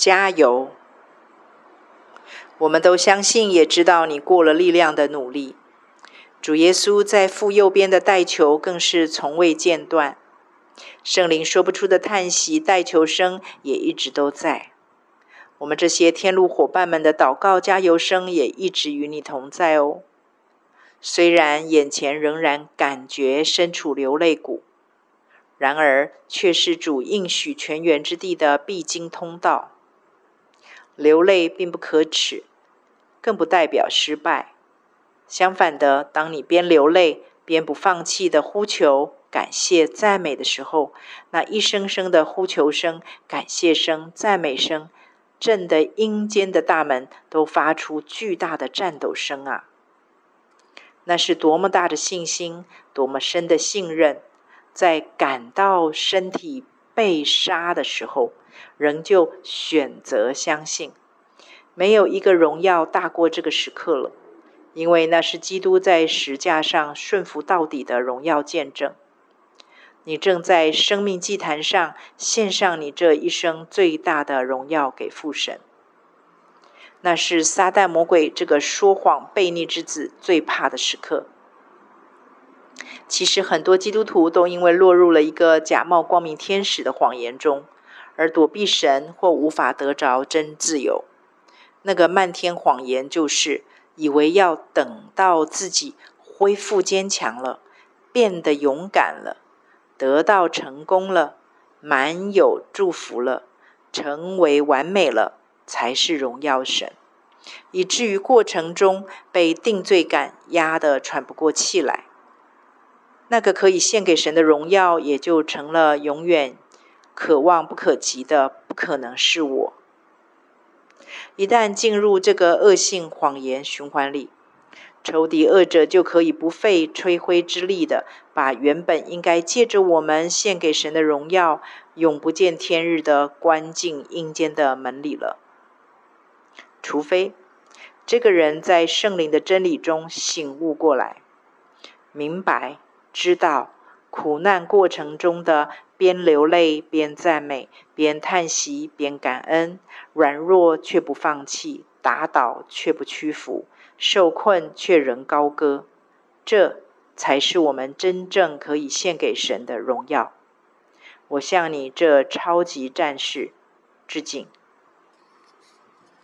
加油！我们都相信，也知道你过了力量的努力。主耶稣在父右边的代求更是从未间断，圣灵说不出的叹息，代求声也一直都在。我们这些天路伙伴们的祷告加油声也一直与你同在哦。虽然眼前仍然感觉身处流泪谷，然而却是主应许泉源之地的必经通道。流泪并不可耻，更不代表失败。相反的，当你边流泪边不放弃的呼求、感谢、赞美的时候，那一声声的呼求声、感谢声、赞美声，震得阴间的大门都发出巨大的颤抖声啊！那是多么大的信心，多么深的信任，在感到身体被杀的时候，仍旧选择相信，没有一个荣耀大过这个时刻了。因为那是基督在十架上顺服到底的荣耀见证。你正在生命祭坛上献上你这一生最大的荣耀给父神。那是撒旦魔鬼这个说谎悖逆之子最怕的时刻。其实很多基督徒都因为落入了一个假冒光明天使的谎言中，而躲避神或无法得着真自由。那个漫天谎言就是。以为要等到自己恢复坚强了，变得勇敢了，得到成功了，满有祝福了，成为完美了，才是荣耀神，以至于过程中被定罪感压得喘不过气来。那个可以献给神的荣耀，也就成了永远可望不可及的，不可能是我。一旦进入这个恶性谎言循环里，仇敌恶者就可以不费吹灰之力的把原本应该借着我们献给神的荣耀，永不见天日的关进阴间的门里了。除非这个人在圣灵的真理中醒悟过来，明白知道苦难过程中的。边流泪边赞美，边叹息边感恩，软弱却不放弃，打倒却不屈服，受困却仍高歌，这才是我们真正可以献给神的荣耀。我向你这超级战士致敬。